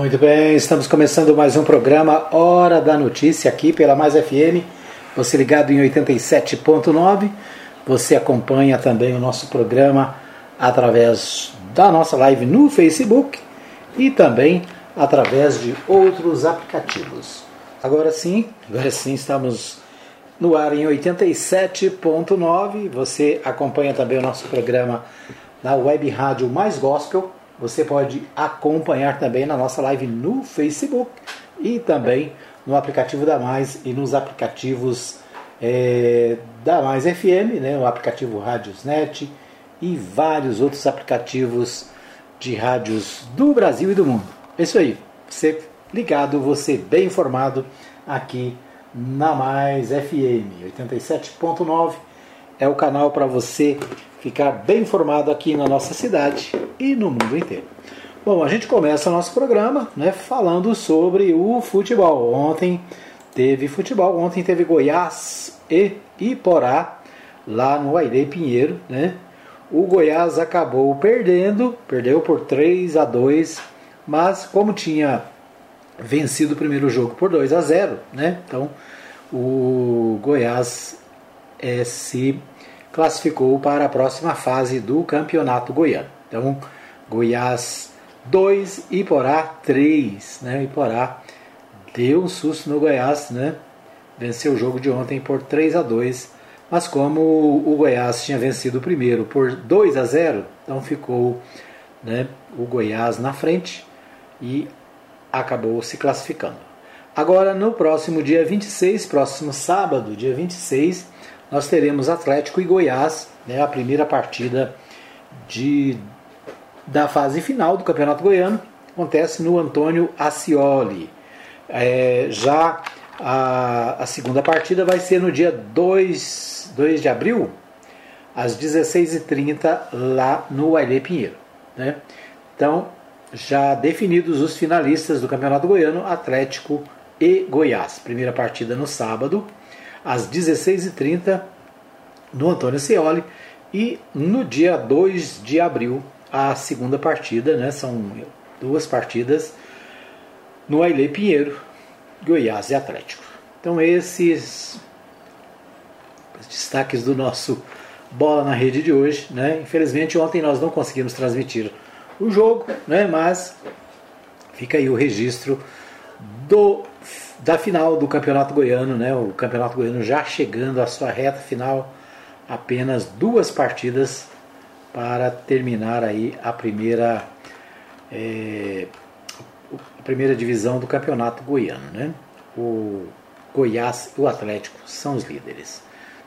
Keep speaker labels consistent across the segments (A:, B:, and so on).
A: Muito bem, estamos começando mais um programa Hora da Notícia aqui pela Mais FM. Você ligado em 87.9. Você acompanha também o nosso programa através da nossa live no Facebook e também através de outros aplicativos. Agora sim, agora sim estamos no ar em 87.9. Você acompanha também o nosso programa na web rádio Mais Gospel você pode acompanhar também na nossa live no Facebook e também no aplicativo da Mais e nos aplicativos é, da Mais FM, né, o aplicativo Rádiosnet e vários outros aplicativos de rádios do Brasil e do mundo. É isso aí, você ligado, você bem informado aqui na Mais FM 87.9 é o canal para você ficar bem informado aqui na nossa cidade e no mundo inteiro. Bom, a gente começa nosso programa né, falando sobre o futebol. Ontem teve futebol, ontem teve Goiás e Iporá lá no Airei Pinheiro. Né? O Goiás acabou perdendo, perdeu por 3 a 2, mas como tinha vencido o primeiro jogo por 2 a 0, né? Então o Goiás é, se classificou para a próxima fase do Campeonato Goiano. Então, Goiás 2, Iporá 3. Né? Iporá deu um susto no Goiás, né? venceu o jogo de ontem por 3 a 2. Mas como o Goiás tinha vencido o primeiro por 2 a 0, então ficou né, o Goiás na frente e acabou se classificando. Agora, no próximo dia 26, próximo sábado, dia 26, nós teremos Atlético e Goiás, né, a primeira partida de, da fase final do Campeonato Goiano, acontece no Antônio Ascioli. É, já a, a, segunda partida vai ser no dia 2, 2 de abril, às 16h30, lá no Ailê Pinheiro. Né? Então, já definidos os finalistas do Campeonato Goiano, Atlético e Goiás. Primeira partida no sábado, às 16h30 no Antônio Cioli e no dia 2 de abril a segunda partida, né, são duas partidas no Ailê Pinheiro, Goiás e Atlético. Então esses destaques do nosso Bola na Rede de hoje. Né? Infelizmente ontem nós não conseguimos transmitir o jogo, né? mas fica aí o registro do da final do Campeonato Goiano, né? O Campeonato Goiano já chegando à sua reta final, apenas duas partidas para terminar aí a primeira é, a primeira divisão do Campeonato Goiano, né? O Goiás e o Atlético são os líderes.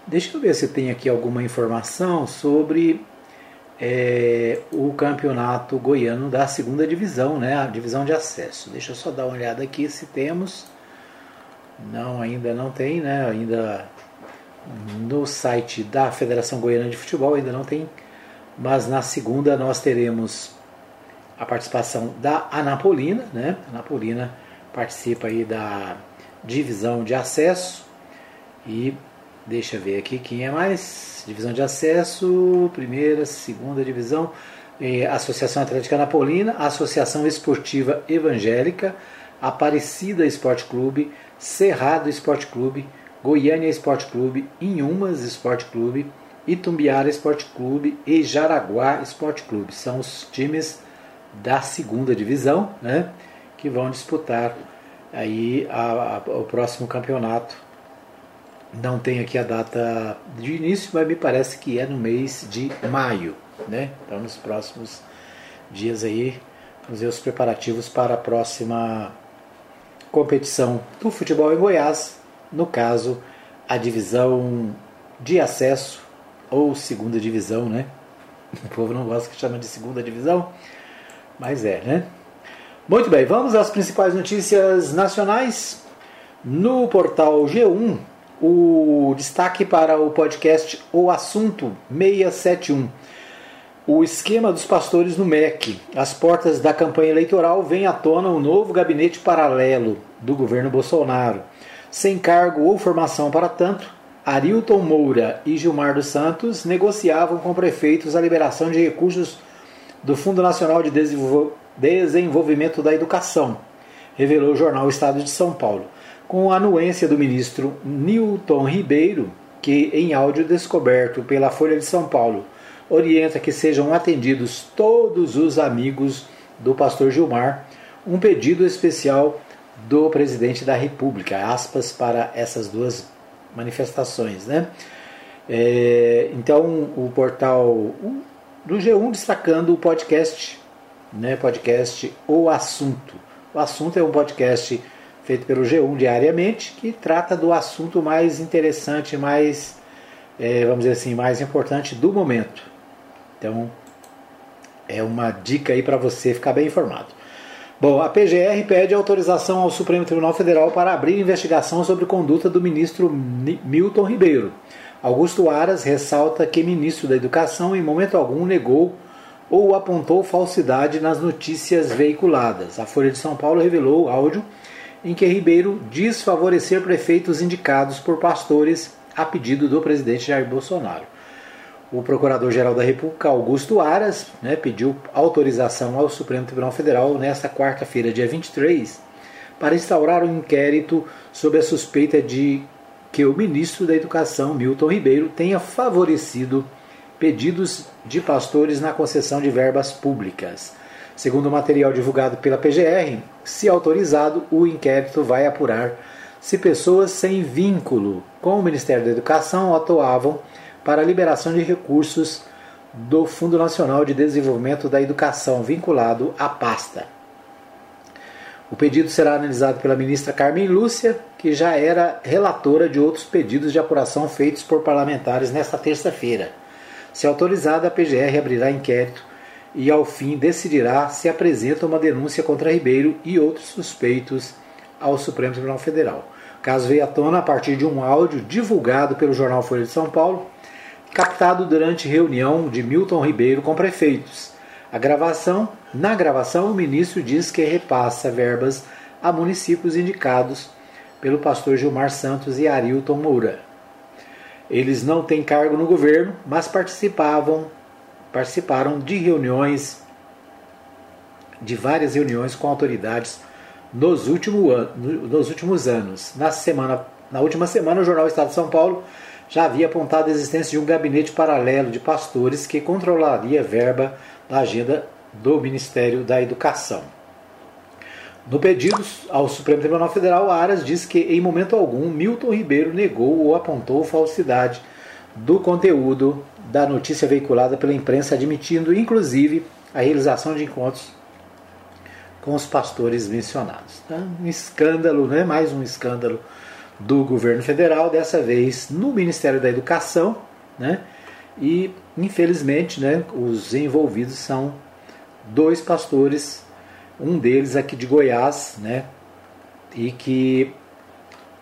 A: Deixa eu ver se tem aqui alguma informação sobre é, o campeonato goiano da segunda divisão, né? A divisão de acesso. Deixa eu só dar uma olhada aqui se temos. Não, ainda não tem, né? Ainda no site da Federação Goiana de Futebol ainda não tem, mas na segunda nós teremos a participação da Anapolina, né? A Anapolina participa aí da divisão de acesso e deixa eu ver aqui quem é mais. Divisão de acesso, primeira, segunda divisão, eh, Associação Atlética Anapolina, Associação Esportiva Evangélica, Aparecida Esporte Clube, Cerrado Esporte Clube, Goiânia Esporte Clube, Inhumas Esporte Clube, Itumbiara Esporte Clube e Jaraguá Esporte Clube. São os times da segunda divisão, né, que vão disputar aí a, a, o próximo campeonato. Não tem aqui a data de início, mas me parece que é no mês de maio, né? Então nos próximos dias aí, vamos ver os preparativos para a próxima competição do futebol em Goiás, no caso, a divisão de acesso ou segunda divisão, né? O povo não gosta que chama de segunda divisão, mas é, né? Muito bem, vamos às principais notícias nacionais. No portal G1, o destaque para o podcast O Assunto 671 o esquema dos pastores no MEC. As portas da campanha eleitoral vêm à tona um novo gabinete paralelo do governo Bolsonaro. Sem cargo ou formação para tanto, Arilton Moura e Gilmar dos Santos negociavam com prefeitos a liberação de recursos do Fundo Nacional de desenvolvimento da educação, revelou o jornal Estado de São Paulo, com a anuência do ministro Newton Ribeiro, que, em áudio descoberto pela Folha de São Paulo, orienta que sejam atendidos todos os amigos do pastor Gilmar, um pedido especial do presidente da República, aspas para essas duas manifestações. Né? É, então, o portal do G1 destacando o podcast, né, podcast O Assunto. O Assunto é um podcast feito pelo G1 diariamente que trata do assunto mais interessante, mais, é, vamos dizer assim, mais importante do momento. Então, é uma dica aí para você ficar bem informado. Bom, a PGR pede autorização ao Supremo Tribunal Federal para abrir investigação sobre conduta do ministro Milton Ribeiro. Augusto Aras ressalta que ministro da Educação em momento algum negou ou apontou falsidade nas notícias veiculadas. A Folha de São Paulo revelou áudio em que Ribeiro diz favorecer prefeitos indicados por pastores a pedido do presidente Jair Bolsonaro. O Procurador-Geral da República, Augusto Aras, né, pediu autorização ao Supremo Tribunal Federal nesta quarta-feira, dia 23, para instaurar um inquérito sobre a suspeita de que o ministro da Educação, Milton Ribeiro, tenha favorecido pedidos de pastores na concessão de verbas públicas. Segundo o material divulgado pela PGR, se autorizado, o inquérito vai apurar se pessoas sem vínculo com o Ministério da Educação atuavam para a liberação de recursos do Fundo Nacional de Desenvolvimento da Educação, vinculado à pasta. O pedido será analisado pela ministra Carmen Lúcia, que já era relatora de outros pedidos de apuração feitos por parlamentares nesta terça-feira. Se autorizada, a PGR abrirá inquérito e, ao fim, decidirá se apresenta uma denúncia contra Ribeiro e outros suspeitos ao Supremo Tribunal Federal. O caso veio à tona a partir de um áudio divulgado pelo jornal Folha de São Paulo, captado durante reunião de Milton Ribeiro com prefeitos. A gravação, na gravação, o ministro diz que repassa verbas a municípios indicados pelo pastor Gilmar Santos e Arilton Moura. Eles não têm cargo no governo, mas participavam participaram de reuniões de várias reuniões com autoridades nos, último an nos últimos anos. Na semana na última semana, o jornal Estado de São Paulo já havia apontado a existência de um gabinete paralelo de pastores que controlaria a verba da agenda do Ministério da Educação. No pedido ao Supremo Tribunal Federal, Aras diz que em momento algum Milton Ribeiro negou ou apontou falsidade do conteúdo da notícia veiculada pela imprensa, admitindo inclusive a realização de encontros com os pastores mencionados. Então, um escândalo, né? mais um escândalo do governo federal, dessa vez no Ministério da Educação, né? e infelizmente né, os envolvidos são dois pastores, um deles aqui de Goiás, né, e que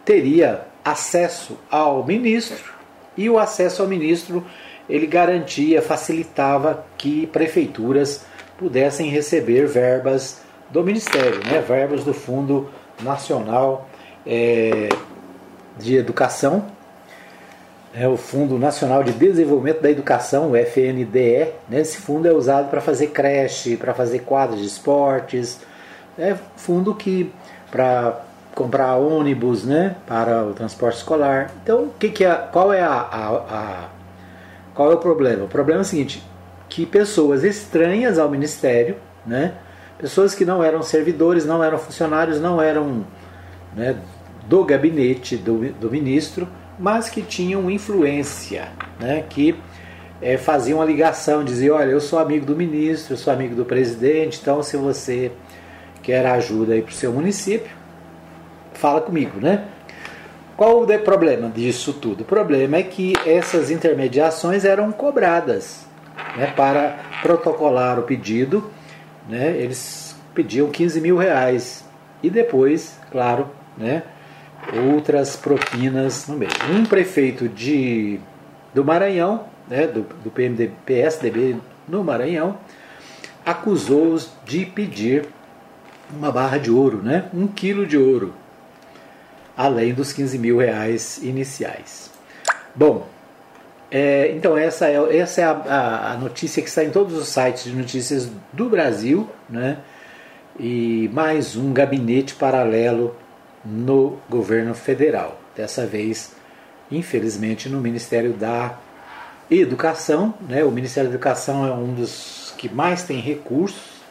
A: teria acesso ao ministro, e o acesso ao ministro ele garantia, facilitava que prefeituras pudessem receber verbas do Ministério, né, verbas do Fundo Nacional é, de Educação, é o Fundo Nacional de Desenvolvimento da Educação, o FNDE. Né? Esse fundo é usado para fazer creche, para fazer quadros de esportes. É fundo que para comprar ônibus, né, para o transporte escolar. Então, que, que é, qual é a, a, a, qual é o problema? O problema é o seguinte, que pessoas estranhas ao ministério, né, pessoas que não eram servidores, não eram funcionários, não eram né, do gabinete do, do ministro, mas que tinham influência, né, que é, faziam a ligação, diziam, olha, eu sou amigo do ministro, eu sou amigo do presidente, então se você quer ajuda aí para o seu município, fala comigo, né? Qual o problema disso tudo? O problema é que essas intermediações eram cobradas né, para protocolar o pedido. Né, eles pediam 15 mil reais e depois, claro, né, outras propinas no meio. Um prefeito de, do Maranhão, né, do, do PMDB, PSDB no Maranhão, acusou-os de pedir uma barra de ouro, né, um quilo de ouro além dos 15 mil reais iniciais. Bom, é, então essa é, essa é a, a, notícia que está em todos os sites de notícias do Brasil, né? e mais um gabinete paralelo no governo federal. Dessa vez, infelizmente, no Ministério da Educação. Né? O Ministério da Educação é um dos que mais tem recursos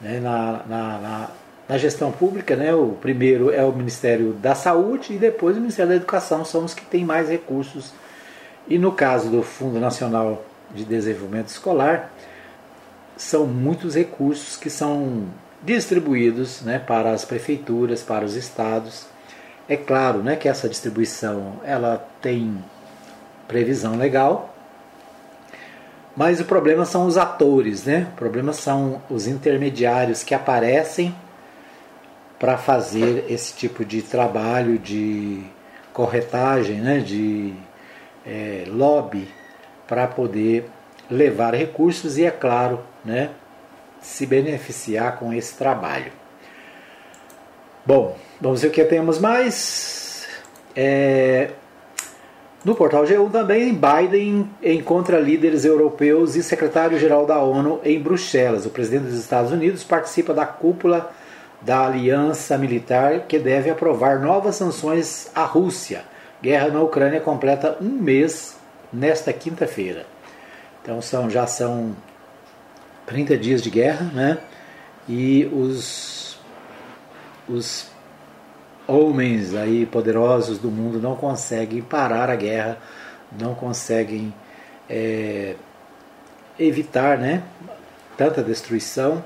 A: né? na, na, na, na gestão pública. Né? O primeiro é o Ministério da Saúde e depois o Ministério da Educação são os que têm mais recursos. E no caso do Fundo Nacional de Desenvolvimento Escolar, são muitos recursos que são distribuídos né, para as prefeituras, para os estados. É claro né, que essa distribuição ela tem previsão legal, mas o problema são os atores, né? o problema são os intermediários que aparecem para fazer esse tipo de trabalho de corretagem, né, de é, lobby para poder levar recursos e, é claro, né, se beneficiar com esse trabalho. Bom, vamos ver o que temos mais. É, no portal G1 também, Biden encontra líderes europeus e secretário-geral da ONU em Bruxelas. O presidente dos Estados Unidos participa da cúpula da aliança militar que deve aprovar novas sanções à Rússia. Guerra na Ucrânia completa um mês nesta quinta-feira. Então são, já são 30 dias de guerra, né? E os, os homens aí poderosos do mundo não conseguem parar a guerra, não conseguem é, evitar, né? Tanta destruição.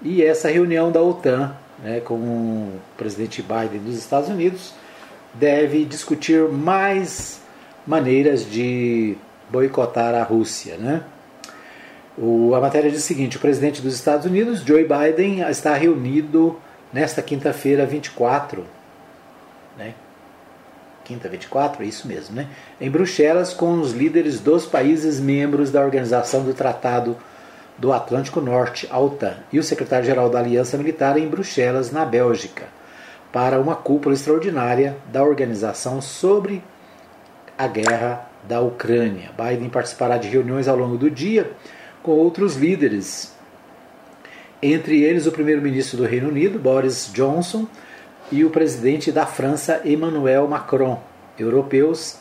A: E essa reunião da OTAN, né, com o presidente Biden dos Estados Unidos, deve discutir mais maneiras de boicotar a Rússia, né? O, a matéria diz o seguinte: o presidente dos Estados Unidos, Joe Biden, está reunido nesta quinta-feira 24, né? Quinta 24, é isso mesmo, né? Em Bruxelas, com os líderes dos países membros da Organização do Tratado do Atlântico Norte, a OTAN, e o secretário-geral da Aliança Militar em Bruxelas, na Bélgica, para uma cúpula extraordinária da organização sobre a guerra da Ucrânia. Biden participará de reuniões ao longo do dia com outros líderes, entre eles o primeiro-ministro do Reino Unido, Boris Johnson, e o presidente da França, Emmanuel Macron, europeus.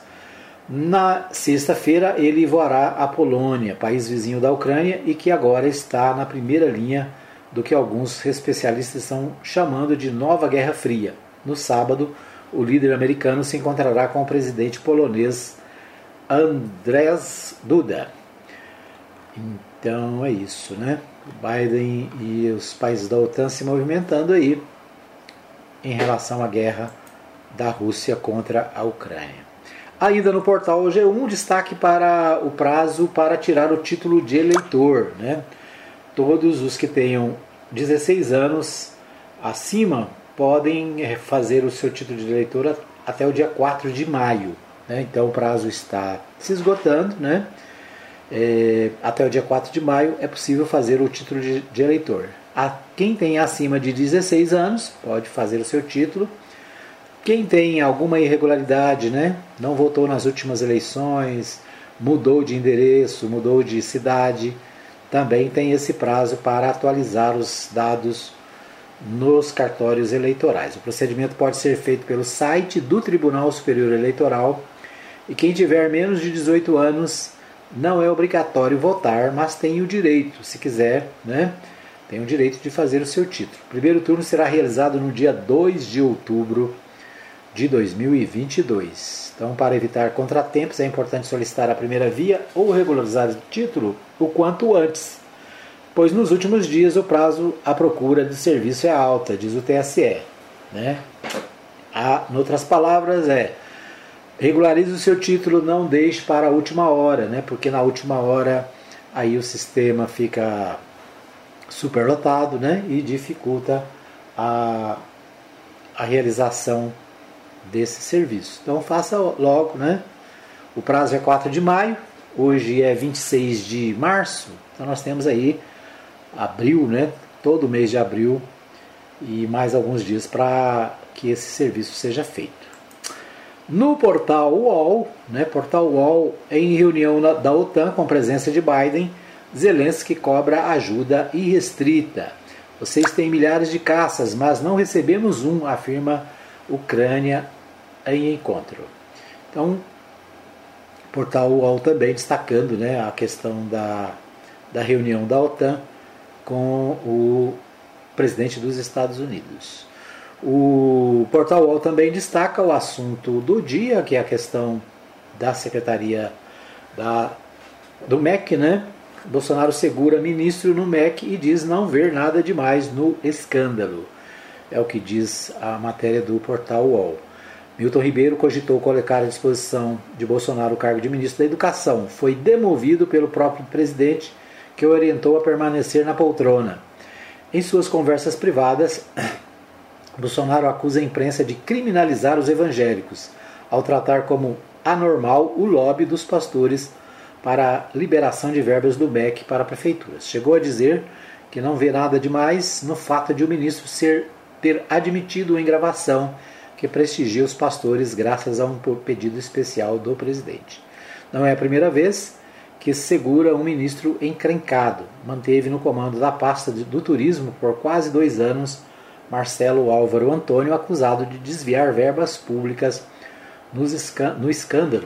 A: Na sexta-feira, ele voará à Polônia, país vizinho da Ucrânia e que agora está na primeira linha do que alguns especialistas estão chamando de nova Guerra Fria. No sábado, o líder americano se encontrará com o presidente polonês Andrzej Duda. Então é isso, né? Biden e os países da OTAN se movimentando aí em relação à guerra da Rússia contra a Ucrânia. Ainda no portal G1, destaque para o prazo para tirar o título de eleitor. Né? Todos os que tenham 16 anos acima podem fazer o seu título de eleitor até o dia 4 de maio. Né? Então o prazo está se esgotando. Né? É, até o dia 4 de maio é possível fazer o título de, de eleitor. A, quem tem acima de 16 anos pode fazer o seu título. Quem tem alguma irregularidade, né, não votou nas últimas eleições, mudou de endereço, mudou de cidade, também tem esse prazo para atualizar os dados nos cartórios eleitorais. O procedimento pode ser feito pelo site do Tribunal Superior Eleitoral e quem tiver menos de 18 anos não é obrigatório votar, mas tem o direito, se quiser, né? Tem o direito de fazer o seu título. O primeiro turno será realizado no dia 2 de outubro de 2022. Então, para evitar contratempos, é importante solicitar a primeira via ou regularizar o título o quanto antes, pois nos últimos dias o prazo à procura de serviço é alta, diz o TSE. Né? A, em outras palavras, é Regularize o seu título, não deixe para a última hora, né? Porque na última hora aí o sistema fica superlotado, né? E dificulta a, a realização desse serviço. Então faça logo, né? O prazo é 4 de maio, hoje é 26 de março, então nós temos aí abril, né? Todo mês de abril e mais alguns dias para que esse serviço seja feito. No portal UOL, né, portal UOL, em reunião da OTAN com presença de Biden, Zelensky cobra ajuda irrestrita. Vocês têm milhares de caças, mas não recebemos um, afirma Ucrânia em encontro. Então, portal UOL também destacando né, a questão da, da reunião da OTAN com o presidente dos Estados Unidos. O portal UOL também destaca o assunto do dia, que é a questão da secretaria da, do MEC, né? Bolsonaro segura ministro no MEC e diz não ver nada demais no escândalo. É o que diz a matéria do portal UOL. Milton Ribeiro cogitou colocar à disposição de Bolsonaro o cargo de ministro da Educação. Foi demovido pelo próprio presidente, que o orientou a permanecer na poltrona. Em suas conversas privadas, Bolsonaro acusa a imprensa de criminalizar os evangélicos, ao tratar como anormal o lobby dos pastores para a liberação de verbas do MEC para prefeituras. Chegou a dizer que não vê nada demais no fato de o ministro ser, ter admitido em gravação que prestigia os pastores graças a um pedido especial do presidente. Não é a primeira vez que segura um ministro encrencado. Manteve no comando da pasta do turismo por quase dois anos Marcelo Álvaro Antônio, acusado de desviar verbas públicas no escândalo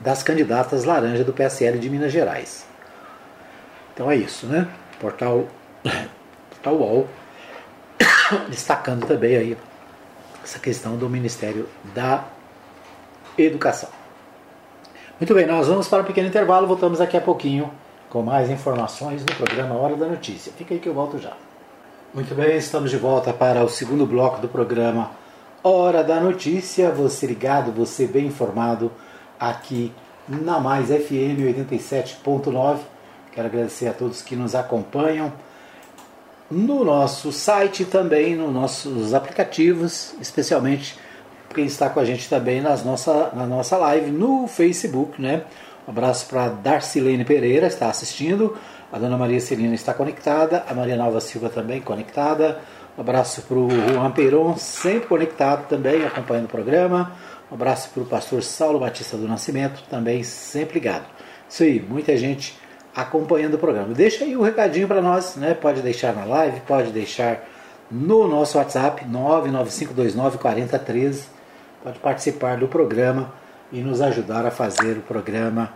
A: das candidatas laranja do PSL de Minas Gerais. Então é isso, né? Portal, Portal UOL destacando também aí essa questão do Ministério da Educação. Muito bem, nós vamos para um pequeno intervalo, voltamos daqui a pouquinho com mais informações no programa Hora da Notícia. Fica aí que eu volto já. Muito bem, estamos de volta para o segundo bloco do programa Hora da Notícia. Você ligado, você bem informado aqui na Mais FM 87.9. Quero agradecer a todos que nos acompanham no nosso site também, nos nossos aplicativos, especialmente quem está com a gente também nas nossa, na nossa live no Facebook, né? Um abraço para Darcilene Pereira, está assistindo. A dona Maria Celina está conectada. A Maria Nova Silva também conectada. Um abraço para o Juan Peron, sempre conectado também, acompanhando o programa. Um abraço para o pastor Saulo Batista do Nascimento, também sempre ligado. Isso aí, muita gente acompanhando o programa. Deixa aí o um recadinho para nós, né? Pode deixar na live, pode deixar no nosso WhatsApp 995294013. Pode participar do programa e nos ajudar a fazer o programa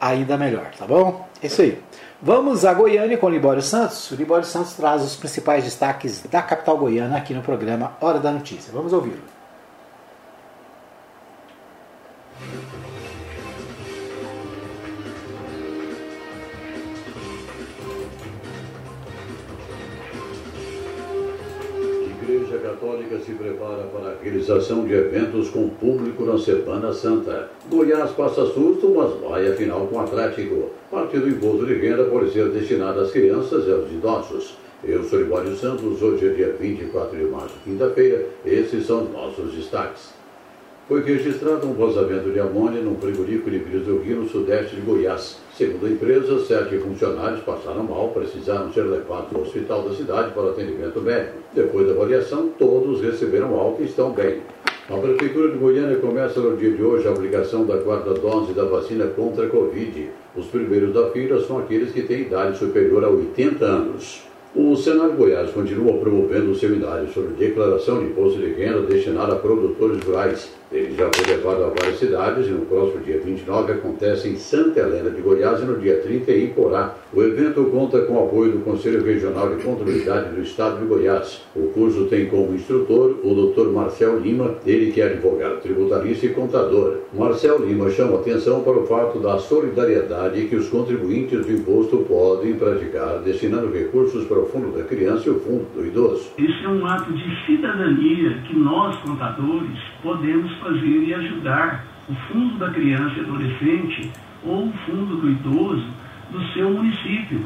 A: ainda melhor, tá bom? É isso aí. Vamos a Goiânia com o Libório Santos. O Libório Santos traz os principais destaques da capital goiana aqui no programa Hora da Notícia. Vamos ouvi-lo.
B: Igreja Católica se prepara para a realização de eventos com público na Semana Santa. Goiás passa susto, mas vai a final com o Atlético. Parte do imposto de renda pode ser destinado às crianças e aos idosos. Eu sou Libório Santos, hoje é dia 24 de março, quinta-feira. Esses são nossos destaques. Foi registrado um vazamento de amônia num frigorífico de Rio, no sudeste de Goiás. Segundo a empresa, sete funcionários passaram mal, precisaram ser levados ao hospital da cidade para atendimento médico. Depois da avaliação, todos receberam alta e estão bem. A Prefeitura de Goiânia começa no dia de hoje a aplicação da quarta dose da vacina contra a Covid. Os primeiros da fila são aqueles que têm idade superior a 80 anos. O Senado Goiás continua promovendo um seminário sobre declaração de imposto de renda destinado a produtores rurais. Ele já foi levado a várias cidades e no próximo dia 29 acontece em Santa Helena de Goiás e no dia 30 em Porá. O evento conta com o apoio do Conselho Regional de Contabilidade do Estado de Goiás. O curso tem como instrutor o Dr. Marcel Lima, ele que é advogado tributarista e contador. Marcel Lima chama atenção para o fato da solidariedade que os contribuintes do imposto podem praticar, destinando recursos para o Fundo da Criança e o Fundo do Idoso.
C: Esse é um ato de cidadania que nós, contadores, podemos fazer e ajudar o fundo da criança e adolescente ou o fundo do idoso do seu município.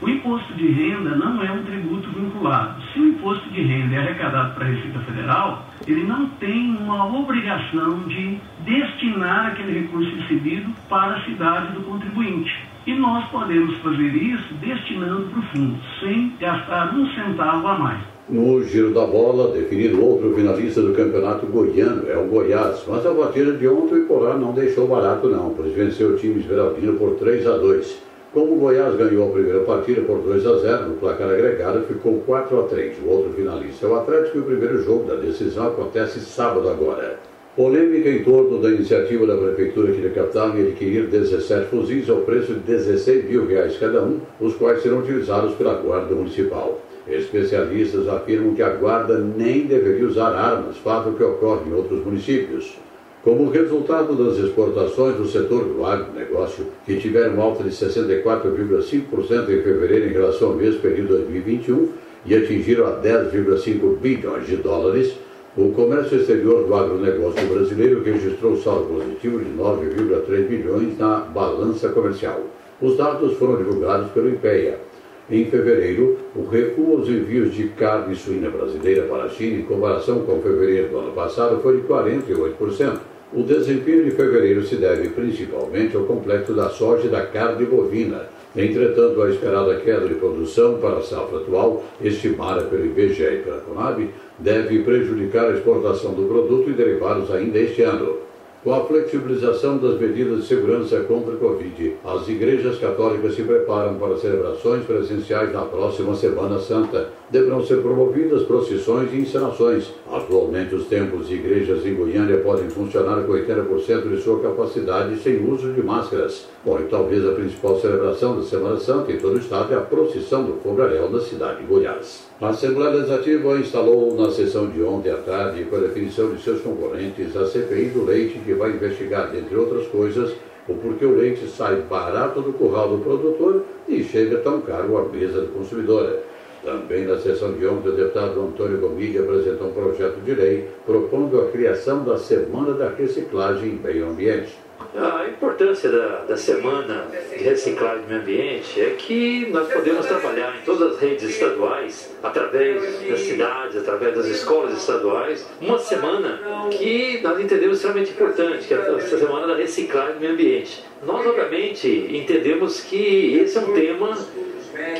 C: O imposto de renda não é um tributo vinculado. Se o imposto de renda é arrecadado para a Receita Federal, ele não tem uma obrigação de destinar aquele recurso recebido para a cidade do contribuinte. E nós podemos fazer isso destinando para o fundo, sem gastar um centavo a mais.
B: No giro da bola, definido outro finalista do campeonato goiano, é o Goiás. Mas a batida de ontem o Porá não deixou barato não, pois venceu o time esmeraldino por 3 a 2. Como o Goiás ganhou a primeira partida por 2 a 0 no placar agregado, ficou 4 a 3. O outro finalista é o Atlético e o primeiro jogo da decisão acontece sábado agora. Polêmica em torno da iniciativa da Prefeitura de Capital em adquirir 17 fuzis ao preço de 16 mil reais cada um, os quais serão utilizados pela Guarda Municipal. Especialistas afirmam que a Guarda nem deveria usar armas, fato que ocorre em outros municípios. Como resultado das exportações do setor do agronegócio, que tiveram alta de 64,5% em fevereiro em relação ao mesmo período de 2021 e atingiram a 10,5 bilhões de dólares, o comércio exterior do agronegócio brasileiro registrou saldo positivo de 9,3 bilhões na balança comercial. Os dados foram divulgados pelo IPEA. Em fevereiro, o recuo aos envios de carne suína brasileira para a China, em comparação com fevereiro do ano passado, foi de 48%. O desempenho de fevereiro se deve principalmente ao complexo da soja e da carne bovina. Entretanto, a esperada queda de produção para a safra atual, estimada pelo IBGE e pela Conab, deve prejudicar a exportação do produto e derivados ainda este ano. Com a flexibilização das medidas de segurança contra a Covid, as igrejas católicas se preparam para celebrações presenciais na próxima Semana Santa. Deverão ser promovidas procissões e encenações. Atualmente, os templos e igrejas em Goiânia podem funcionar com 80% de sua capacidade sem uso de máscaras. Bom, e talvez a principal celebração da Semana Santa em todo o estado é a procissão do Fogaréu na cidade de Goiás. A Assembleia Legislativa instalou na sessão de ontem à tarde, com a definição de seus componentes, a CPI do leite, que vai investigar, entre outras coisas, o porquê o leite sai barato do curral do produtor e chega tão caro à mesa do consumidor. Também na sessão de ontem, o deputado Antônio Gomide apresentou um projeto de lei propondo a criação da Semana da Reciclagem em Meio Ambiente.
D: A importância da, da semana de reciclagem do meio ambiente é que nós podemos trabalhar em todas as redes estaduais, através das cidades, através das escolas estaduais, uma semana que nós entendemos extremamente importante, que é a semana da reciclagem do meio ambiente. Nós, obviamente, entendemos que esse é um tema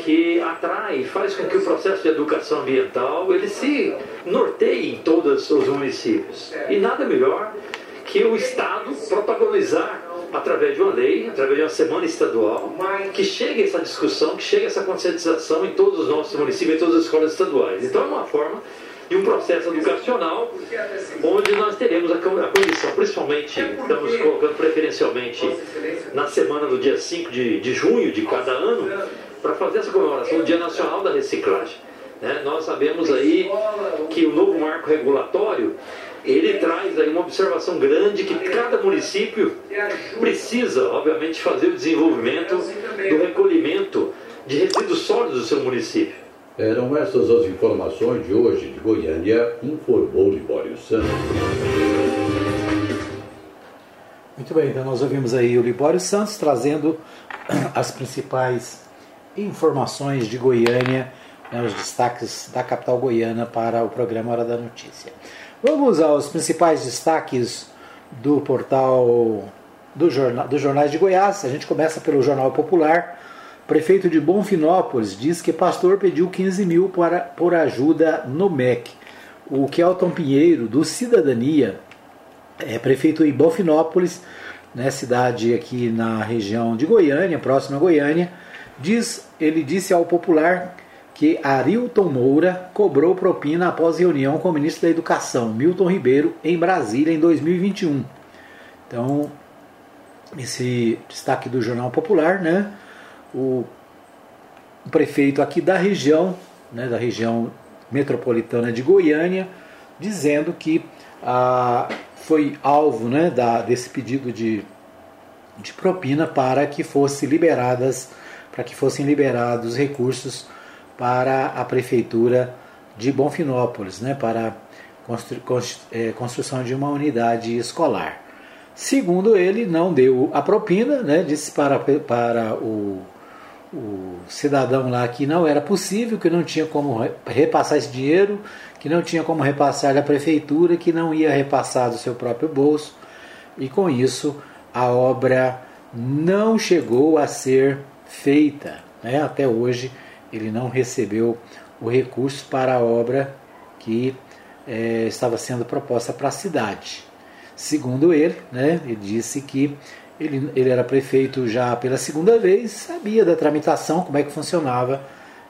D: que atrai, faz com que o processo de educação ambiental ele se norteie em todos os municípios. E nada melhor que o Estado protagonizar através de uma lei, através de uma semana estadual, que chegue essa discussão, que chegue essa conscientização em todos os nossos municípios, em todas as escolas estaduais. Então é uma forma de um processo educacional onde nós teremos a condição, principalmente, estamos colocando preferencialmente na semana do dia 5 de, de junho de cada ano, para fazer essa comemoração do Dia Nacional da Reciclagem. Né? Nós sabemos aí que o novo marco regulatório ele traz aí uma observação grande que cada município precisa, obviamente, fazer o desenvolvimento do recolhimento de resíduos sólidos do seu município.
B: Eram essas as informações de hoje de Goiânia, informou Libório Santos.
A: Muito bem, então nós ouvimos aí o Libório Santos trazendo as principais informações de Goiânia, né, os destaques da capital goiana para o programa Hora da Notícia. Vamos aos principais destaques do portal do jornal, dos jornais de Goiás. A gente começa pelo Jornal Popular. Prefeito de Bonfinópolis diz que pastor pediu 15 mil para, por ajuda no MEC. O Kelton Pinheiro, do Cidadania, é prefeito em Bonfinópolis, né, cidade aqui na região de Goiânia, próxima a Goiânia, diz, ele disse ao Popular que Arilton Moura cobrou propina após reunião com o ministro da Educação, Milton Ribeiro, em Brasília em 2021. Então, esse destaque do Jornal Popular, né? O, prefeito aqui da região, né, da região metropolitana de Goiânia, dizendo que ah, foi alvo né, da, desse pedido de, de propina para que fosse liberadas, para que fossem liberados recursos para a prefeitura de Bonfinópolis, né, para constru, é, construção de uma unidade escolar. Segundo ele, não deu a propina, né, disse para, para o, o cidadão lá que não era possível, que não tinha como repassar esse dinheiro, que não tinha como repassar da prefeitura, que não ia repassar do seu próprio bolso, e com isso a obra não chegou a ser feita. Né? Até hoje ele não recebeu o recurso para a obra que é, estava sendo proposta para a cidade. Segundo ele, né, ele disse que Ele, ele era prefeito já pela segunda vez, sabia da tramitação, como é que funcionava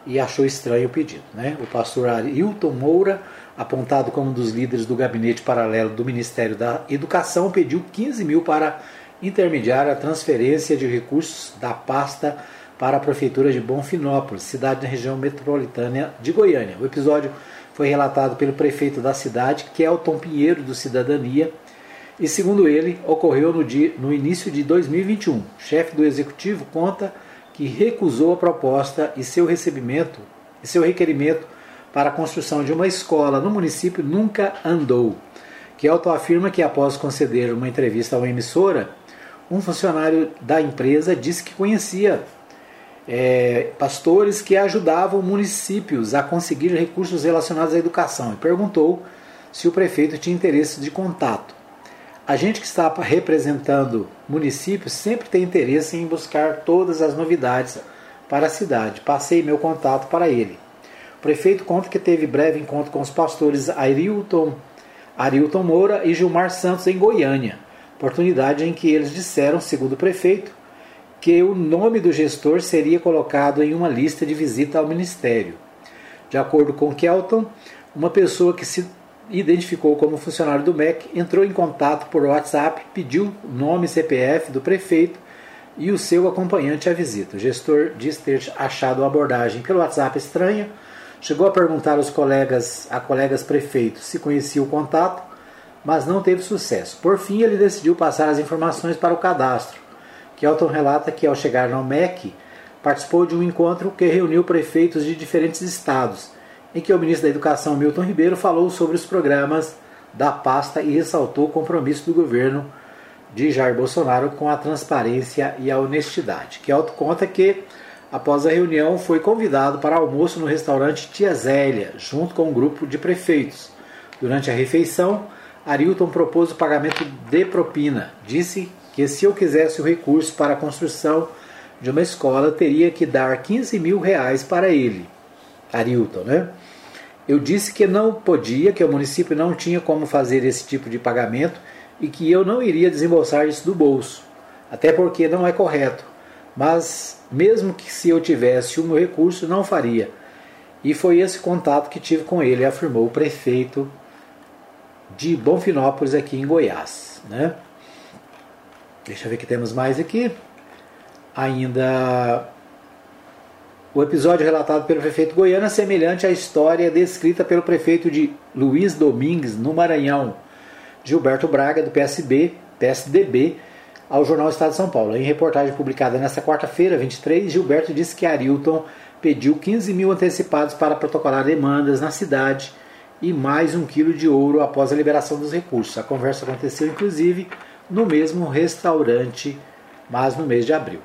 A: e achou estranho o pedido. Né? O pastor Ailton Moura, apontado como um dos líderes do gabinete paralelo do Ministério da Educação, pediu 15 mil para intermediar a transferência de recursos da pasta para a Prefeitura de Bonfinópolis, cidade da região metropolitana de Goiânia. O episódio foi relatado pelo prefeito da cidade, Kelton Pinheiro, do Cidadania, e segundo ele, ocorreu no, dia, no início de 2021. O chefe do executivo conta que recusou a proposta e seu recebimento e seu requerimento para a construção de uma escola no município nunca andou. Kelton afirma que após conceder uma entrevista a uma emissora, um funcionário da empresa disse que conhecia é, pastores que ajudavam municípios a conseguir recursos relacionados à educação e perguntou se o prefeito tinha interesse de contato. A gente que está representando municípios sempre tem interesse em buscar todas as novidades para a cidade. Passei meu contato para ele. O prefeito conta que teve breve encontro com os pastores Arilton, Arilton Moura e Gilmar Santos em Goiânia, oportunidade em que eles disseram, segundo o prefeito, que o nome do gestor seria colocado em uma lista de visita ao ministério. De acordo com Kelton, uma pessoa que se identificou como funcionário do MEC entrou em contato por WhatsApp, pediu nome e CPF do prefeito e o seu acompanhante à visita. O gestor diz ter achado a abordagem pelo WhatsApp estranha, chegou a perguntar aos colegas, a colegas prefeitos se conhecia o contato, mas não teve sucesso. Por fim, ele decidiu passar as informações para o cadastro. Kelton relata que, ao chegar no MEC, participou de um encontro que reuniu prefeitos de diferentes estados, em que o ministro da Educação, Milton Ribeiro, falou sobre os programas da pasta e ressaltou o compromisso do governo de Jair Bolsonaro com a transparência e a honestidade. Kelton conta que, após a reunião, foi convidado para almoço no restaurante Tia Zélia, junto com um grupo de prefeitos. Durante a refeição, Arilton propôs o pagamento de propina. Disse que se eu quisesse o recurso para a construção de uma escola, teria que dar 15 mil reais para ele, Arilton, né? Eu disse que não podia, que o município não tinha como fazer esse tipo de pagamento e que eu não iria desembolsar isso do bolso, até porque não é correto. Mas mesmo que se eu tivesse um recurso, não faria. E foi esse contato que tive com ele, afirmou o prefeito de Bonfinópolis aqui em Goiás, né? Deixa eu ver que temos mais aqui. Ainda o episódio relatado pelo prefeito Goiano é semelhante à história descrita pelo prefeito de Luiz Domingues, no Maranhão, Gilberto Braga, do PSB, PSDB, ao jornal Estado de São Paulo. Em reportagem publicada nesta quarta-feira, 23, Gilberto disse que Arilton pediu 15 mil antecipados para protocolar demandas na cidade e mais um quilo de ouro após a liberação dos recursos. A conversa aconteceu, inclusive, no mesmo restaurante, mas no mês de abril.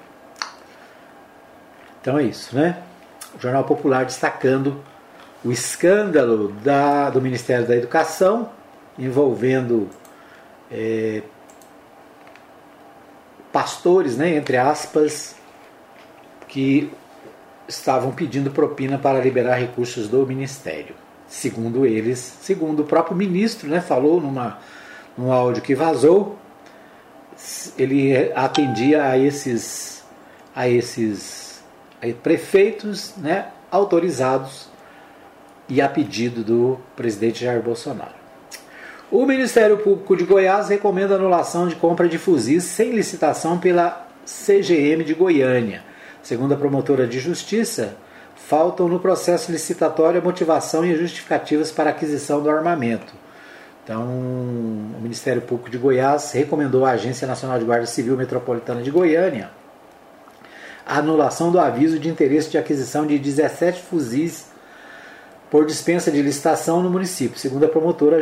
A: Então é isso, né? O Jornal Popular destacando o escândalo da, do Ministério da Educação envolvendo é, pastores, né, entre aspas, que estavam pedindo propina para liberar recursos do Ministério. Segundo eles, segundo o próprio ministro, né, falou numa, num áudio que vazou, ele atendia a esses, a esses prefeitos né, autorizados e a pedido do presidente Jair Bolsonaro. O Ministério Público de Goiás recomenda anulação de compra de fuzis sem licitação pela CGM de Goiânia. Segundo a promotora de justiça, faltam no processo licitatório a motivação e as justificativas para a aquisição do armamento. Então, o Ministério Público de Goiás recomendou à Agência Nacional de Guarda Civil Metropolitana de Goiânia a anulação do aviso de interesse de aquisição de 17 fuzis por dispensa de licitação no município. Segundo a promotora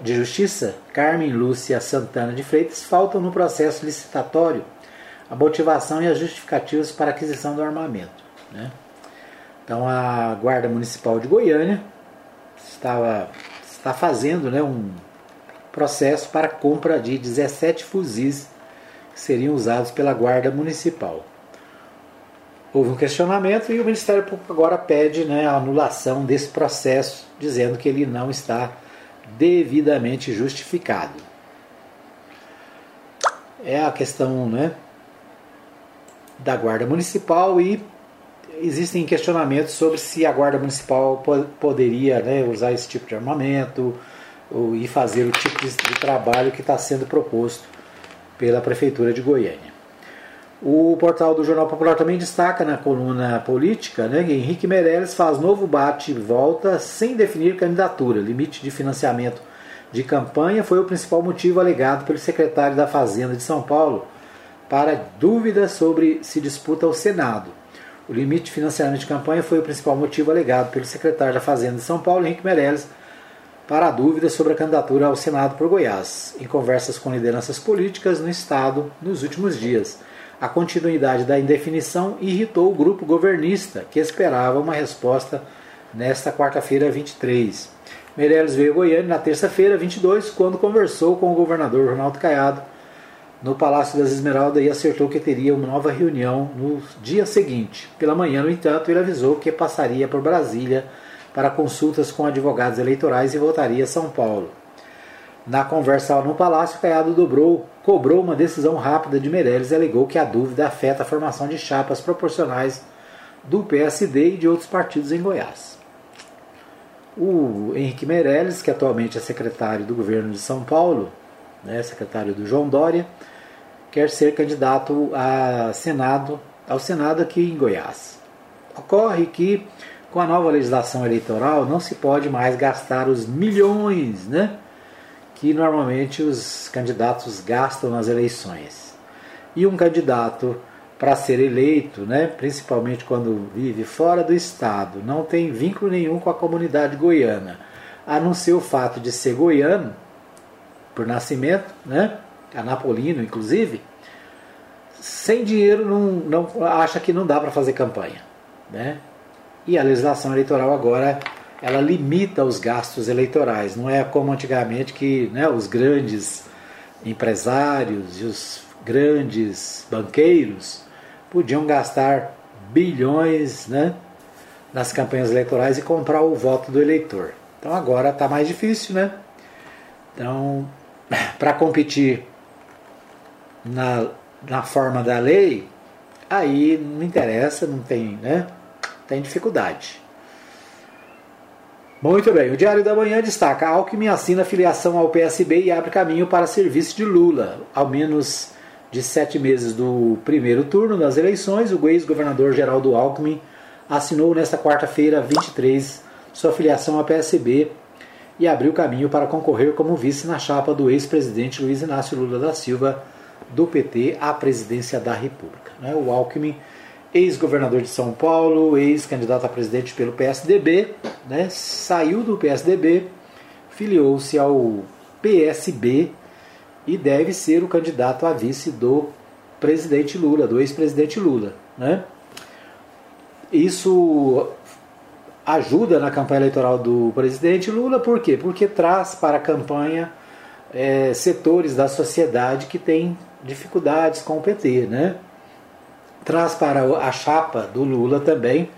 A: de justiça, Carmen Lúcia Santana de Freitas, faltam no processo licitatório a motivação e as justificativas para a aquisição do armamento. Né? Então, a Guarda Municipal de Goiânia estava está fazendo né, um processo para compra de 17 fuzis que seriam usados pela Guarda Municipal. Houve um questionamento e o Ministério Público agora pede né, a anulação desse processo, dizendo que ele não está devidamente justificado. é a questão né, da Guarda Municipal e existem questionamentos sobre se a Guarda Municipal poderia né, usar esse tipo de armamento ou, e fazer o tipo de, de trabalho que está sendo proposto pela Prefeitura de Goiânia. O portal do Jornal Popular também destaca na coluna política né, que Henrique Meirelles faz novo bate e volta sem definir candidatura. Limite de financiamento de campanha foi o principal motivo alegado pelo secretário da Fazenda de São Paulo para dúvidas sobre se disputa ao Senado. O limite de financiamento de campanha foi o principal motivo alegado pelo secretário da Fazenda de São Paulo, Henrique Meirelles, para a dúvida sobre a candidatura ao Senado por Goiás, em conversas com lideranças políticas no Estado nos últimos dias. A continuidade da indefinição irritou o grupo governista, que esperava uma resposta nesta quarta-feira 23. Meirelles veio a Goiânia na terça-feira 22, quando conversou com o governador Ronaldo Caiado no Palácio das Esmeraldas e acertou que teria uma nova reunião no dia seguinte. Pela manhã, no entanto, ele avisou que passaria por Brasília para consultas com advogados eleitorais e voltaria a São Paulo. Na conversa no Palácio, Caiado dobrou, cobrou uma decisão rápida de Meirelles e alegou que a dúvida afeta a formação de chapas proporcionais do PSD e de outros partidos em Goiás. O Henrique Meirelles, que atualmente é secretário do governo de São Paulo, né, secretário do João Dória, quer ser candidato a Senado, ao Senado aqui em Goiás. Ocorre que com a nova legislação eleitoral não se pode mais gastar os milhões né, que normalmente os candidatos gastam nas eleições. E um candidato para ser eleito, né, principalmente quando vive fora do estado, não tem vínculo nenhum com a comunidade goiana, a não ser o fato de ser goiano, por nascimento, né? Anapolino, inclusive, sem dinheiro não, não acha que não dá para fazer campanha, né? E a legislação eleitoral agora ela limita os gastos eleitorais, não é como antigamente que né, os grandes empresários e os grandes banqueiros podiam gastar bilhões né, nas campanhas eleitorais e comprar o voto do eleitor. Então agora está mais difícil, né? Então para competir na, na forma da lei, aí não interessa, não tem, né? Tem dificuldade. Muito bem, o Diário da Manhã destaca: Alckmin assina filiação ao PSB e abre caminho para serviço de Lula. Ao menos de sete meses do primeiro turno das eleições, o ex-governador Geraldo Alckmin assinou nesta quarta-feira, 23, sua filiação ao PSB e abriu caminho para concorrer como vice na chapa do ex-presidente Luiz Inácio Lula da Silva, do PT, à presidência da República. Né? O Alckmin, ex-governador de São Paulo, ex-candidato a presidente pelo PSDB, né? saiu do PSDB, filiou-se ao PSB e deve ser o candidato a vice do presidente Lula, do ex-presidente Lula. Né? Isso ajuda na campanha eleitoral do presidente Lula, por quê? Porque traz para a campanha é, setores da sociedade que têm dificuldades com o PT, né? Traz para a chapa do Lula também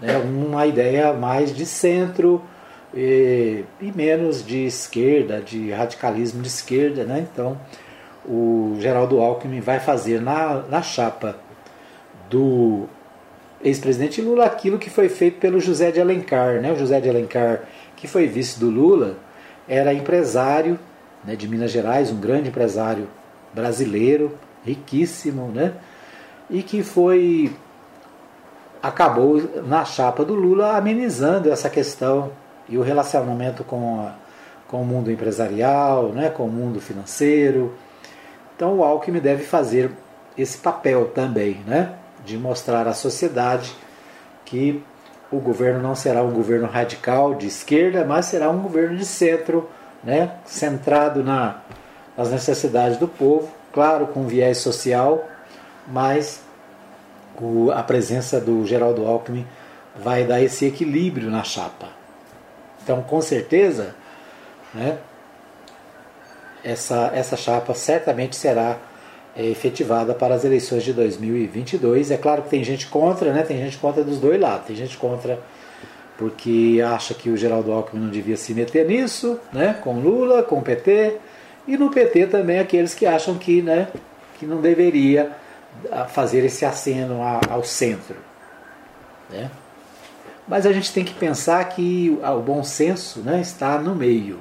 A: né, uma ideia mais de centro e, e, menos de esquerda, de radicalismo de esquerda, né? Então, o Geraldo Alckmin vai fazer na, na chapa do ex-presidente Lula aquilo que foi feito pelo José de Alencar. Né? O José de Alencar, que foi vice do Lula, era empresário né, de Minas Gerais, um grande empresário brasileiro, riquíssimo, né? e que foi acabou na chapa do Lula amenizando essa questão e o relacionamento com, a, com o mundo empresarial, né, com o mundo financeiro. Então o Alckmin deve fazer esse papel também, né? De mostrar à sociedade que o governo não será um governo radical de esquerda, mas será um governo de centro, né, centrado na, nas necessidades do povo, claro, com viés social, mas o, a presença do Geraldo Alckmin vai dar esse equilíbrio na chapa. Então, com certeza, né, essa, essa chapa certamente será efetivada para as eleições de 2022. É claro que tem gente contra, né? Tem gente contra dos dois lados. Tem gente contra porque acha que o Geraldo Alckmin não devia se meter nisso, né? Com Lula, com o PT. E no PT também aqueles que acham que, né? que não deveria ah, fazer esse aceno ao centro. Né? Mas a gente tem que pensar que o bom senso né, está no meio.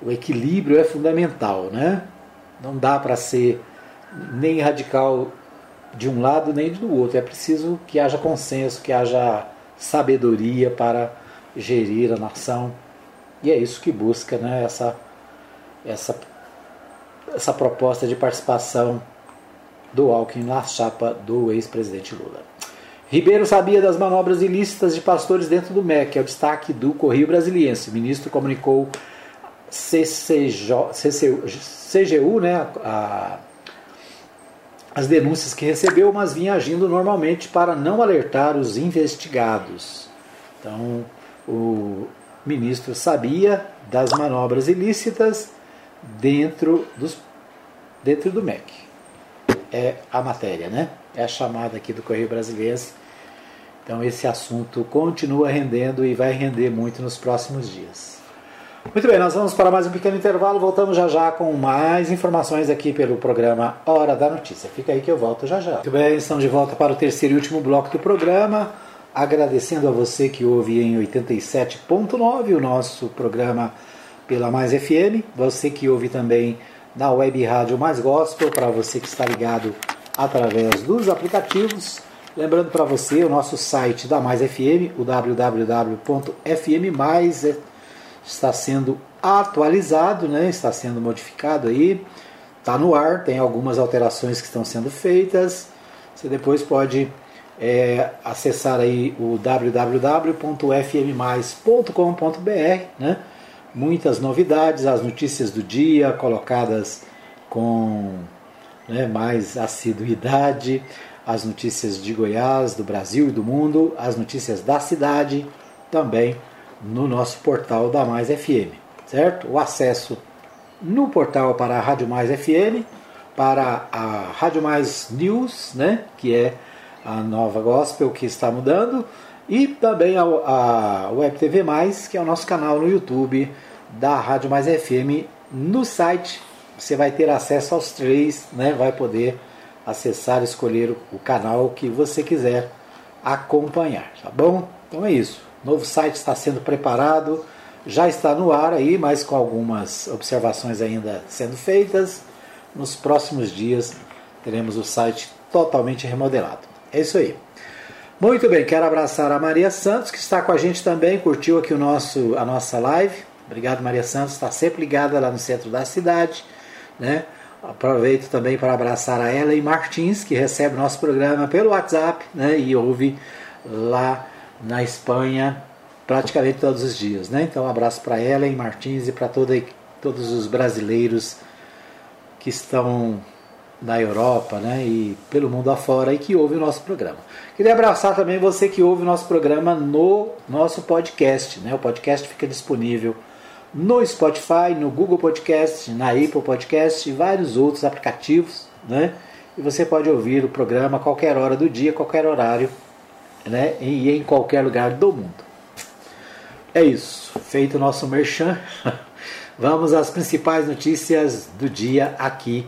A: O equilíbrio é fundamental. Né? Não dá para ser nem radical de um lado nem do outro. É preciso que haja consenso, que haja sabedoria para gerir a nação. E é isso que busca né, essa, essa, essa proposta de participação do Alckmin na chapa do ex-presidente Lula. Ribeiro sabia das manobras ilícitas de pastores dentro do MEC, é o destaque do Correio Brasiliense. O ministro comunicou CCJ, CCU, CGU, né, a, as denúncias que recebeu, mas vinha agindo normalmente para não alertar os investigados. Então, o ministro sabia das manobras ilícitas dentro, dos, dentro do MEC. É a matéria, né? É a chamada aqui do Correio Brasileiro. Então, esse assunto continua rendendo e vai render muito nos próximos dias. Muito bem, nós vamos para mais um pequeno intervalo. Voltamos já já com mais informações aqui pelo programa Hora da Notícia. Fica aí que eu volto já já. Muito bem, estamos de volta para o terceiro e último bloco do programa. Agradecendo a você que ouve em 87.9 o nosso programa pela Mais FM. Você que ouve também na web rádio Mais Gospel, para você que está ligado através dos aplicativos. Lembrando para você o nosso site da Mais FM, o www.fmmais.com está sendo atualizado, né? está sendo modificado aí, está no ar, tem algumas alterações que estão sendo feitas. Você depois pode é, acessar aí o www.fmmais.com.br, né? Muitas novidades, as notícias do dia colocadas com né, mais assiduidade, as notícias de Goiás, do Brasil e do mundo, as notícias da cidade também no nosso portal da Mais FM, certo? O acesso no portal para a Rádio Mais FM, para a Rádio Mais News, né, que é a nova gospel que está mudando, e também a, a Web TV Mais, que é o nosso canal no YouTube da Rádio Mais FM. No site você vai ter acesso aos três, né, vai poder acessar, escolher o canal que você quiser acompanhar, tá bom? Então é isso. O novo site está sendo preparado, já está no ar aí, mas com algumas observações ainda sendo feitas. Nos próximos dias teremos o site totalmente remodelado. É isso aí. Muito bem, quero abraçar a Maria Santos, que está com a gente também, curtiu aqui o nosso, a nossa live. Obrigado, Maria Santos, está sempre ligada lá no centro da cidade. Né? Aproveito também para abraçar a Ellen Martins, que recebe nosso programa pelo WhatsApp né? e ouve lá na Espanha praticamente todos os dias. Né? Então, um abraço para Ellen Martins e para todos os brasileiros que estão na Europa né? e pelo mundo afora e que ouvem o nosso programa. Queria abraçar também você que ouve o nosso programa no nosso podcast. Né? O podcast fica disponível no Spotify, no Google Podcast, na Apple Podcast e vários outros aplicativos. Né? E você pode ouvir o programa a qualquer hora do dia, qualquer horário né? e em qualquer lugar do mundo. É isso, feito o nosso merchan. Vamos às principais notícias do dia aqui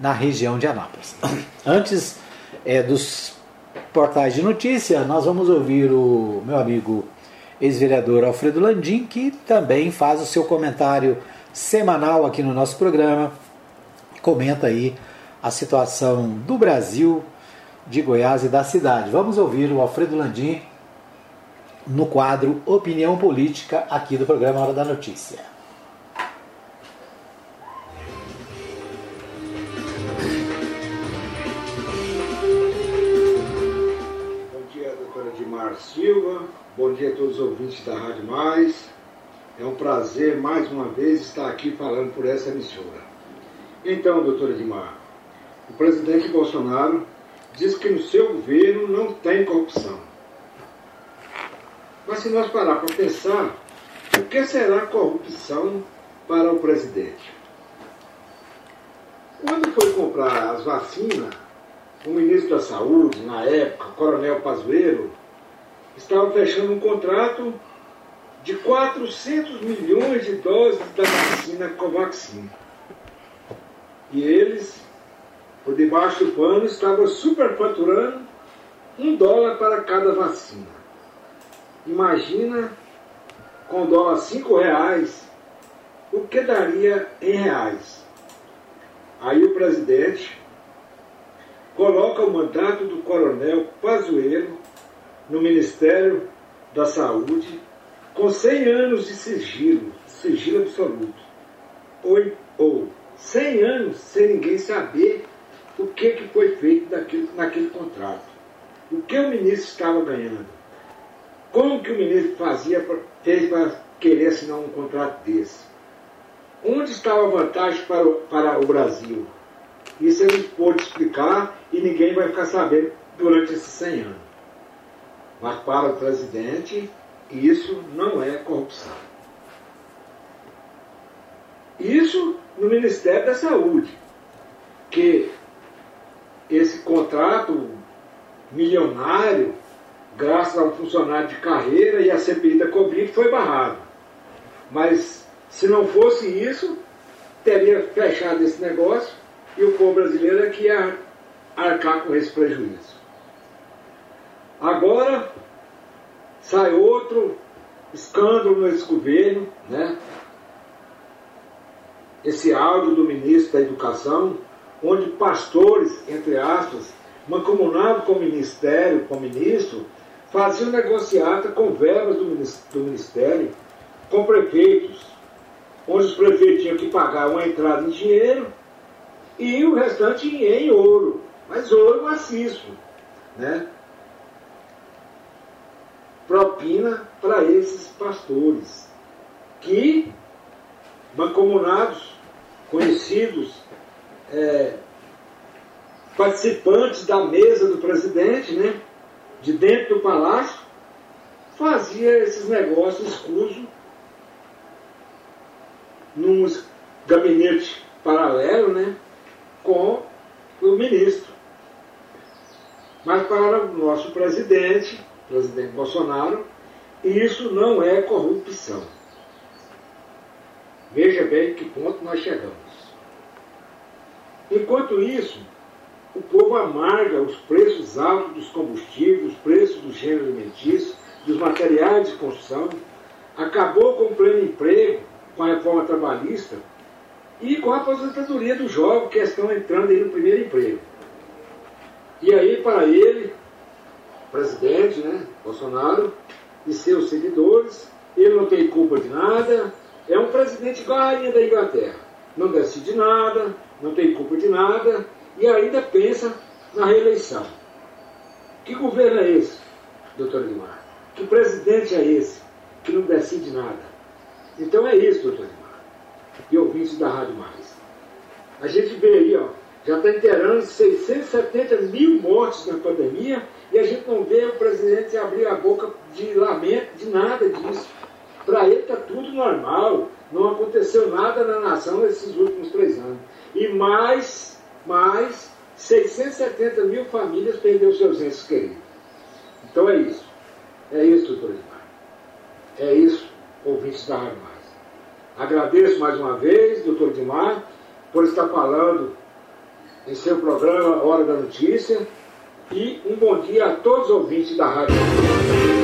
A: na região de Anápolis. Antes é, dos portais de notícia, nós vamos ouvir o meu amigo ex-vereador Alfredo Landim, que também faz o seu comentário semanal aqui no nosso programa. Comenta aí a situação do Brasil de Goiás e da cidade. Vamos ouvir o Alfredo Landim no quadro Opinião Política aqui do programa Hora da Notícia.
E: Bom dia, doutora Dimar Silva. Bom dia a todos os ouvintes da Rádio Mais. É um prazer mais uma vez estar aqui falando por essa emissora. Então, doutora Dimar, o presidente Bolsonaro diz que no seu governo não tem corrupção. Mas se nós parar para pensar, o que será corrupção para o presidente? Quando foi comprar as vacinas, o ministro da Saúde, na época, Coronel Pazuello, estava fechando um contrato de 400 milhões de doses da vacina Covaxin. E eles por debaixo do pano, estava superfaturando um dólar para cada vacina. Imagina com dólar cinco reais, o que daria em reais? Aí o presidente coloca o mandato do coronel Pazuello no Ministério da Saúde com 100 anos de sigilo, sigilo absoluto. Ou, ou 100 anos sem ninguém saber o que, que foi feito naquele contrato. O que o ministro estava ganhando. Como que o ministro fazia, fez para querer assinar um contrato desse? Onde estava a vantagem para o, para o Brasil? Isso ele pôde explicar e ninguém vai ficar sabendo durante esses 100 anos. Mas para o presidente, isso não é corrupção. Isso no Ministério da Saúde, que esse contrato milionário, graças a um funcionário de carreira e a CPI da Covid, foi barrado. Mas se não fosse isso, teria fechado esse negócio e o povo brasileiro é que ia arcar com esse prejuízo. Agora sai outro escândalo nesse governo, né? Esse áudio do ministro da Educação, onde pastores, entre aspas, mancomunados com o ministério, com o ministro, faziam negociata com verbas do ministério, com prefeitos, onde os prefeitos tinham que pagar uma entrada em dinheiro e o restante em ouro, mas ouro maciço, né? Propina para esses pastores, que, mancomunados, conhecidos, é, participantes da mesa do presidente, né, de dentro do palácio, fazia esses negócios escusos num gabinete paralelo, né, com o ministro. Mas para o nosso presidente, presidente Bolsonaro, isso não é corrupção. Veja bem que ponto nós chegamos. Enquanto isso, o povo amarga os preços altos dos combustíveis, os preços do gênero alimentício, dos materiais de construção, acabou com o pleno emprego, com a reforma trabalhista, e com a aposentadoria do jovem que estão entrando aí no primeiro emprego. E aí, para ele, presidente, né, Bolsonaro, e seus seguidores, ele não tem culpa de nada, é um presidente igual da Inglaterra. Não decide nada, não tem culpa de nada, e ainda pensa na reeleição. Que governo é esse, doutor Guimar? Que presidente é esse que não decide nada? Então é isso, doutor Guimar e ouvintes da Rádio Mais. A gente vê aí, ó, já está inteirando 670 mil mortes na pandemia e a gente não vê o presidente abrir a boca de lamento, de nada disso. Para ele está tudo normal, não aconteceu nada na nação nesses últimos três anos. E mais, mais 670 mil famílias perderam seus entes queridos. Então é isso. É isso, doutor Edmar. É isso, ouvintes da Rádio Mais. Agradeço mais uma vez, doutor Dimar, por estar falando em seu programa Hora da Notícia. E um bom dia a todos os ouvintes da Rádio.
A: Muito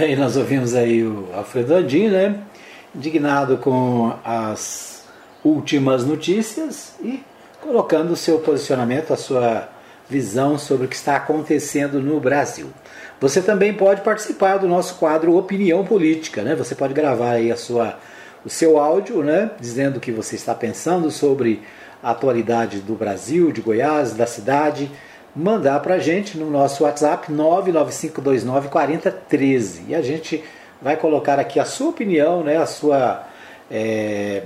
A: bem, nós ouvimos aí o Alfredo Adin, né? Indignado com as últimas notícias e colocando o seu posicionamento, a sua visão sobre o que está acontecendo no Brasil. Você também pode participar do nosso quadro Opinião Política, né? Você pode gravar aí a sua, o seu áudio, né? Dizendo o que você está pensando sobre a atualidade do Brasil, de Goiás, da cidade, mandar para a gente no nosso WhatsApp 995294013 e a gente vai colocar aqui a sua opinião, né? A sua é,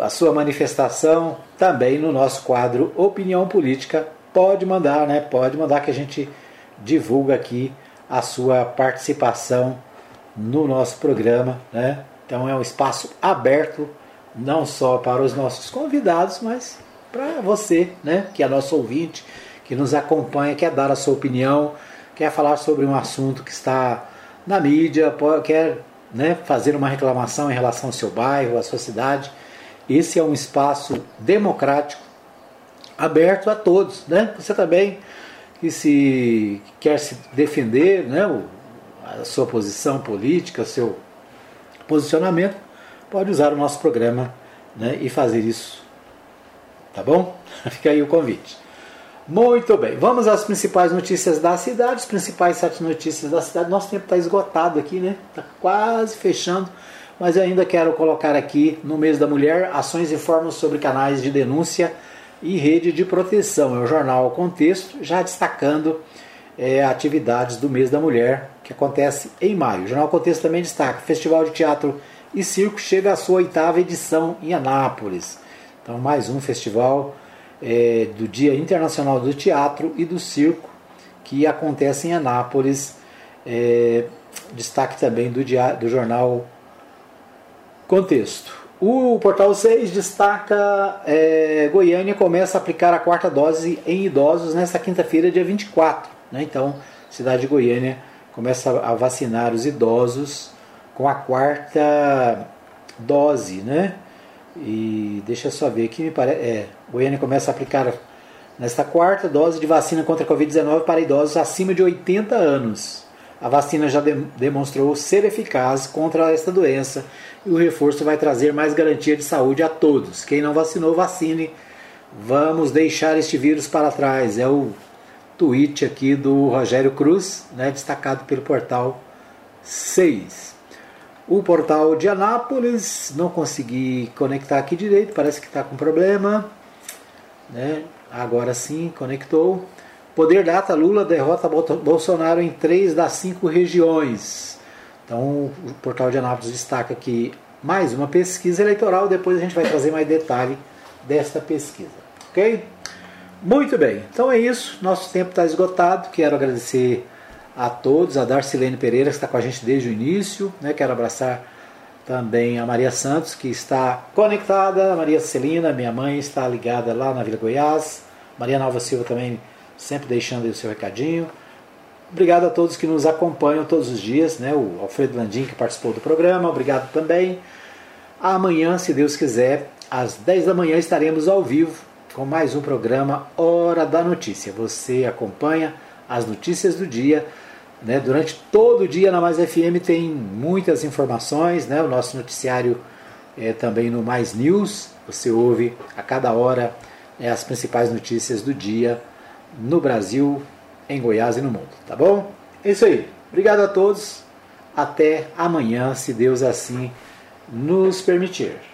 A: a sua manifestação também no nosso quadro Opinião Política. Pode mandar, né? Pode mandar que a gente divulga aqui a sua participação no nosso programa. Né? Então é um espaço aberto não só para os nossos convidados, mas para você, né, que é nosso ouvinte, que nos acompanha, quer dar a sua opinião, quer falar sobre um assunto que está na mídia, quer né, fazer uma reclamação em relação ao seu bairro, à sua cidade. Esse é um espaço democrático, aberto a todos. Né? Você também que se quer se defender, né, a sua posição política, seu posicionamento, pode usar o nosso programa né, e fazer isso. Tá bom? Fica aí o convite. Muito bem, vamos às principais notícias da cidade, as principais sete notícias da cidade. Nosso tempo está esgotado aqui, né? Está quase fechando, mas eu ainda quero colocar aqui no mês da mulher ações informam sobre canais de denúncia e rede de proteção. É o jornal Contexto, já destacando é, atividades do mês da mulher que acontece em maio. O jornal Contexto também destaca: Festival de Teatro e Circo chega à sua oitava edição em Anápolis. Então, mais um festival é, do Dia Internacional do Teatro e do Circo, que acontece em Anápolis. É, destaque também do, dia, do jornal Contexto. O portal 6 destaca é, Goiânia começa a aplicar a quarta dose em idosos nesta quinta-feira, dia 24. Né? Então, cidade de Goiânia começa a vacinar os idosos com a quarta dose, né? E deixa eu só ver aqui, me parece. É, Goiânia começa a aplicar nesta quarta dose de vacina contra a Covid-19 para idosos acima de 80 anos. A vacina já de, demonstrou ser eficaz contra esta doença e o reforço vai trazer mais garantia de saúde a todos. Quem não vacinou, vacine. Vamos deixar este vírus para trás. É o tweet aqui do Rogério Cruz, né, destacado pelo portal 6. O portal de Anápolis, não consegui conectar aqui direito, parece que está com problema. Né? Agora sim, conectou. Poder Data, Lula derrota Bolsonaro em três das cinco regiões. Então, o portal de Anápolis destaca aqui mais uma pesquisa eleitoral. Depois a gente vai trazer mais detalhe desta pesquisa. Ok? Muito bem. Então é isso. Nosso tempo está esgotado. Quero agradecer a todos, a Darcilene Pereira, que está com a gente desde o início. Né? Quero abraçar também a Maria Santos, que está conectada. A Maria Celina, minha mãe, está ligada lá na Vila Goiás. Maria Nova Silva também, sempre deixando aí o seu recadinho. Obrigado a todos que nos acompanham todos os dias, né? O Alfredo Landim, que participou do programa, obrigado também. Amanhã, se Deus quiser, às 10 da manhã estaremos ao vivo com mais um programa Hora da Notícia. Você acompanha as notícias do dia né? Durante todo o dia na Mais FM tem muitas informações, né? o nosso noticiário é também no Mais News, você ouve a cada hora né, as principais notícias do dia no Brasil, em Goiás e no mundo, tá bom? É isso aí. Obrigado a todos. Até amanhã, se Deus assim nos permitir.